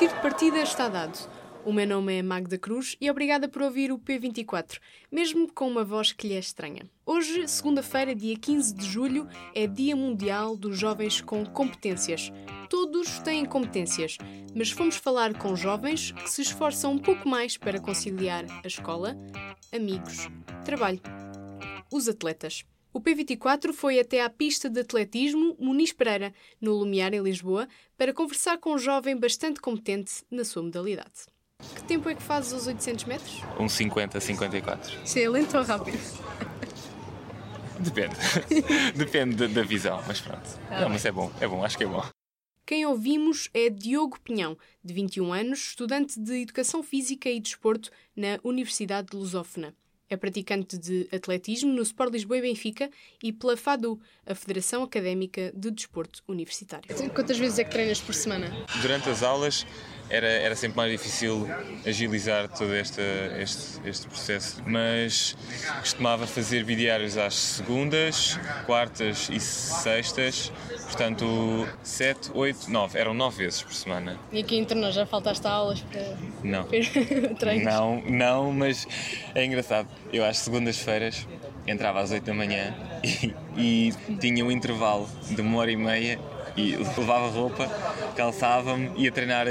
tiro de partida está dado. O meu nome é Magda Cruz e obrigada por ouvir o P24, mesmo com uma voz que lhe é estranha. Hoje, segunda-feira, dia 15 de julho, é Dia Mundial dos Jovens com Competências. Todos têm competências, mas fomos falar com jovens que se esforçam um pouco mais para conciliar a escola, amigos, trabalho. Os atletas. O P24 foi até à pista de atletismo Muniz Pereira, no Lumiar, em Lisboa, para conversar com um jovem bastante competente na sua modalidade. Que tempo é que fazes os 800 metros? Um 50, 54. Isso é lento ou rápido? Depende. Depende da, da, visão, mas pronto. Ah, Não, mas é bom, é bom, acho que é bom. Quem ouvimos é Diogo Pinhão, de 21 anos, estudante de Educação Física e Desporto na Universidade de Lusófona. É praticante de atletismo no Sport Lisboa e Benfica e pela FADU, a Federação Académica de Desporto Universitário. Quantas vezes é que treinas por semana? Durante as aulas era, era sempre mais difícil agilizar todo este, este, este processo, mas costumava fazer bidiários às segundas, quartas e sextas, portanto, sete, oito, nove, eram nove vezes por semana. E aqui em nós já faltaste aulas para não. Não, não, mas é engraçado. Eu às segundas-feiras entrava às oito da manhã e, e tinha um intervalo de uma hora e meia e levava roupa, calçava-me, ia treinar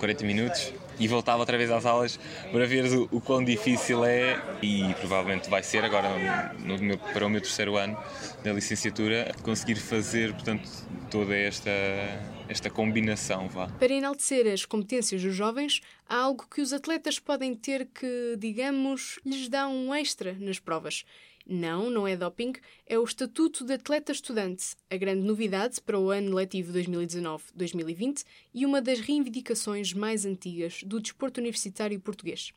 40 eh, minutos e voltava outra vez às aulas para ver o, o quão difícil é e provavelmente vai ser agora no, no para o meu terceiro ano da licenciatura conseguir fazer portanto toda esta esta combinação vá. Para enaltecer as competências dos jovens, há algo que os atletas podem ter que, digamos, lhes dá um extra nas provas. Não, não é doping, é o Estatuto de Atleta Estudante, a grande novidade para o ano letivo 2019-2020 e uma das reivindicações mais antigas do desporto universitário português.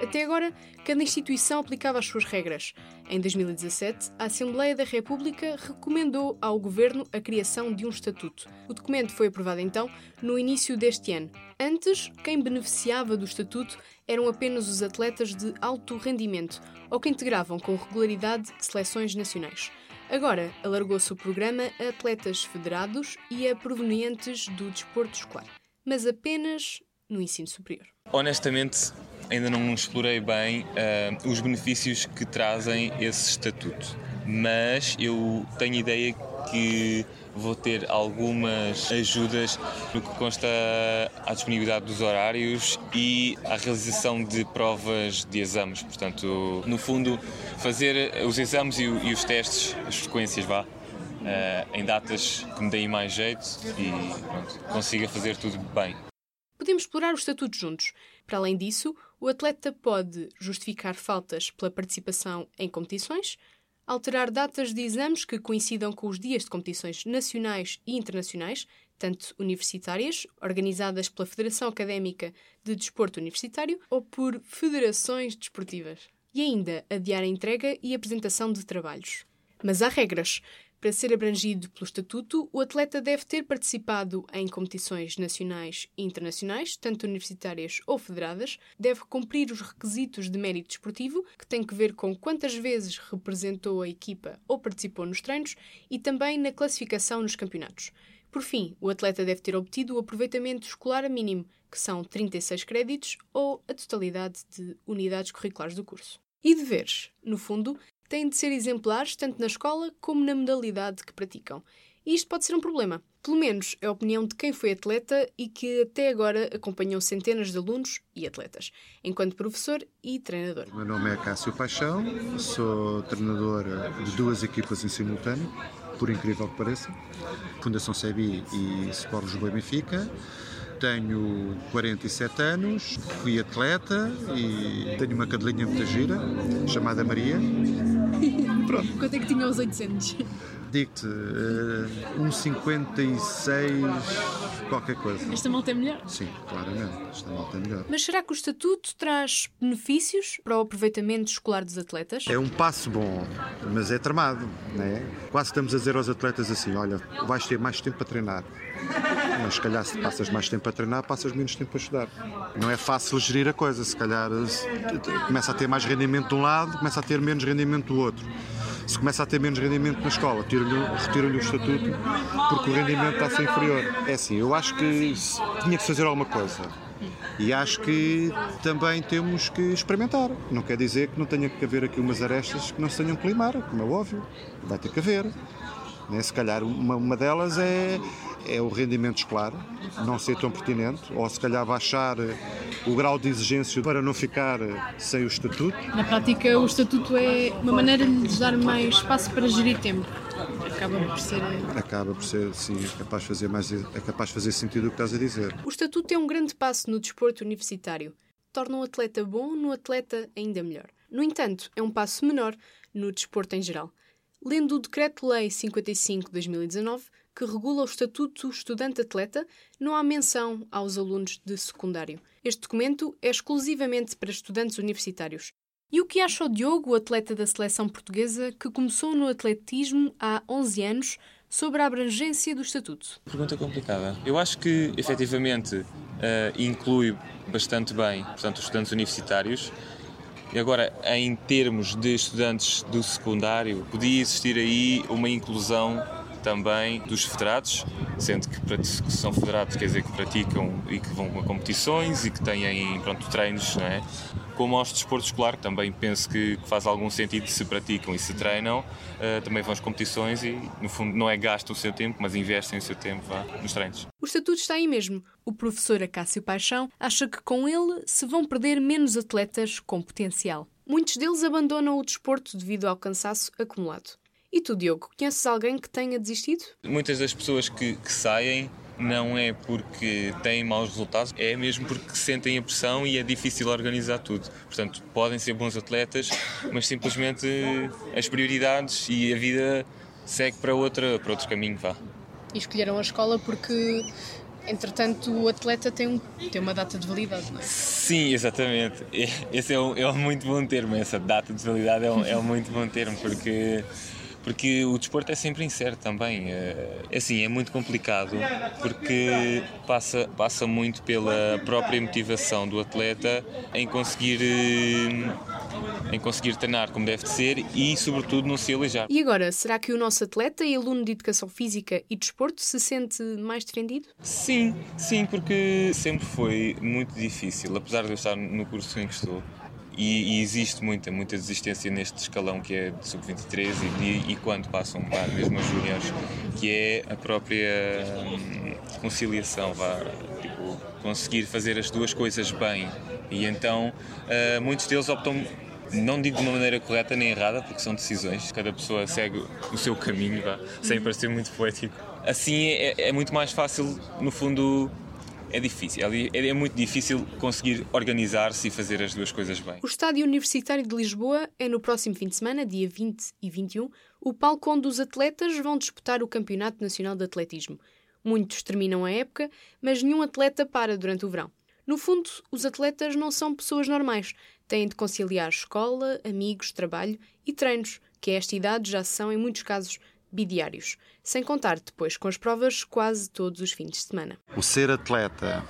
Até agora, cada instituição aplicava as suas regras. Em 2017, a Assembleia da República recomendou ao Governo a criação de um estatuto. O documento foi aprovado então no início deste ano. Antes, quem beneficiava do estatuto eram apenas os atletas de alto rendimento ou que integravam com regularidade seleções nacionais. Agora, alargou-se o programa a atletas federados e a provenientes do desporto escolar, mas apenas no ensino superior. Honestamente, ainda não explorei bem uh, os benefícios que trazem esse estatuto, mas eu tenho ideia que vou ter algumas ajudas no que consta à disponibilidade dos horários e à realização de provas de exames. Portanto, no fundo, fazer os exames e, os testes, as frequências, vá, eh, em datas que me deem mais jeito e pronto, consiga fazer tudo bem. Podemos explorar o estatuto juntos. Para além disso, o atleta pode justificar faltas pela participação em competições, alterar datas de exames que coincidam com os dias de competições nacionais e internacionais, tanto universitárias, organizadas pela Federação Académica de Desporto Universitário, ou por federações desportivas. E ainda adiar a entrega e apresentação de trabalhos. Mas há regras. Para ser abrangido pelo Estatuto, o atleta deve ter participado em competições nacionais e internacionais, tanto universitárias ou federadas, deve cumprir os requisitos de mérito desportivo, que tem que ver com quantas vezes representou a equipa ou participou nos treinos e também na classificação nos campeonatos. Por fim, o atleta deve ter obtido o aproveitamento escolar mínimo, que são 36 créditos ou a totalidade de unidades curriculares do curso. E deveres? No fundo, têm de ser exemplares tanto na escola como na modalidade que praticam. E isto pode ser um problema. Pelo menos é a opinião de quem foi atleta e que até agora acompanhou centenas de alunos e atletas, enquanto professor e treinador. Meu nome é Cássio Paixão, sou treinador de duas equipas em simultâneo, por incrível que pareça, Fundação CEBI e Sport Lisboa e Benfica. Tenho 47 anos, fui atleta e tenho uma cadelinha muito gira, chamada Maria. Pronto. Quanto é que tinha os 800? Digo-te, uh, um 56 qualquer coisa. Esta malta é melhor? Sim, claramente, esta malta é melhor. Mas será que o estatuto traz benefícios para o aproveitamento escolar dos atletas? É um passo bom, mas é tramado, né? Quase estamos a dizer aos atletas assim, olha, vais ter mais tempo para treinar. Mas se calhar se passas mais tempo a treinar, passas menos tempo a estudar. Não é fácil gerir a coisa, se calhar começa a ter mais rendimento de um lado, começa a ter menos rendimento do outro. Se começa a ter menos rendimento na escola, retiram-lhe o estatuto porque o rendimento está a ser inferior. É assim, eu acho que tinha que fazer alguma coisa. E acho que também temos que experimentar. Não quer dizer que não tenha que haver aqui umas arestas que não se tenham que limar, como é óbvio. Vai ter que haver. Né? Se calhar uma, uma delas é, é o rendimento escolar, não ser tão pertinente, ou se calhar baixar o grau de exigência para não ficar sem o estatuto. Na prática, o estatuto é uma maneira de lhes dar mais espaço para gerir tempo. Acaba por ser. Acaba por ser, sim, é capaz de fazer, mais, é capaz de fazer sentido o que estás a dizer. O estatuto é um grande passo no desporto universitário. Torna um atleta bom no atleta ainda melhor. No entanto, é um passo menor no desporto em geral. Lendo o Decreto-Lei 55-2019, que regula o Estatuto Estudante-Atleta, não há menção aos alunos de secundário. Este documento é exclusivamente para estudantes universitários. E o que acha o Diogo, atleta da seleção portuguesa, que começou no atletismo há 11 anos, sobre a abrangência do Estatuto? Pergunta complicada. Eu acho que, efetivamente, uh, inclui bastante bem, portanto, os estudantes universitários. E agora, em termos de estudantes do secundário, podia existir aí uma inclusão também dos federados, sendo que são federados quer dizer que praticam e que vão a competições e que têm pronto, treinos, não é? Como aos desportos escolar, que também penso que faz algum sentido se praticam e se treinam, uh, também vão às competições e, no fundo, não é gasto o seu tempo, mas investem o seu tempo vá, nos treinos. O estatuto está aí mesmo. O professor Acácio Paixão acha que com ele se vão perder menos atletas com potencial. Muitos deles abandonam o desporto devido ao cansaço acumulado. E tu, Diogo, conheces alguém que tenha desistido? Muitas das pessoas que, que saem não é porque têm maus resultados, é mesmo porque sentem a pressão e é difícil organizar tudo. Portanto, podem ser bons atletas, mas simplesmente as prioridades e a vida segue para, outra, para outro caminho. Vá. E escolheram a escola porque entretanto o atleta tem, um, tem uma data de validade, não é? Sim, exatamente. Esse é um, é um muito bom termo, essa data de validade é um, é um muito bom termo, porque porque o desporto é sempre incerto também. É, é, assim, é muito complicado porque passa, passa muito pela própria motivação do atleta em conseguir eh, em conseguir treinar como deve ser e, sobretudo, não se aleijar. E agora, será que o nosso atleta e aluno de Educação Física e Desporto se sente mais defendido? Sim, sim, porque sempre foi muito difícil, apesar de eu estar no curso em que estou, e, e, existe muita, muita desistência neste escalão que é de sub-23 e, e, quando passam vá, mesmo aos júniores, que é a própria hum, conciliação, vá, tipo, conseguir fazer as duas coisas bem. E então uh, muitos deles optam não digo de uma maneira correta nem errada, porque são decisões, cada pessoa segue o seu caminho, vá, sem parecer muito poético. Assim é, é muito mais fácil, no fundo, é difícil, é, é muito difícil conseguir organizar-se e fazer as duas coisas bem. O Estádio Universitário de Lisboa é no próximo fim de semana, dia 20 e 21, o palco onde os atletas vão disputar o Campeonato Nacional de Atletismo. Muitos terminam a época, mas nenhum atleta para durante o verão. No fundo, os atletas não são pessoas normais. Têm de conciliar escola, amigos, trabalho e treinos, que a esta idade já são, em muitos casos, bidiários, sem contar depois com as provas quase todos os fins de semana. O ser atleta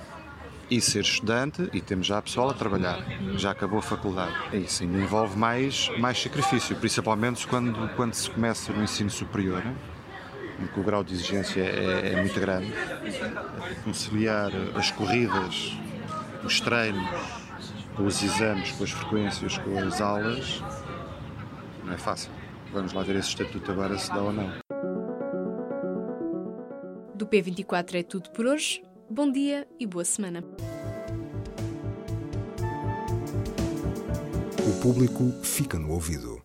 e ser estudante, e temos já pessoal a trabalhar, já acabou a faculdade. Isso ainda envolve mais, mais sacrifício, principalmente quando, quando se começa no ensino superior, em que o grau de exigência é, é muito grande. Conciliar as corridas, os treinos, com os exames, com as frequências, com as aulas, não é fácil. Vamos lá ver esse estatuto agora se dá ou não. Do P24 é tudo por hoje. Bom dia e boa semana. O público fica no ouvido.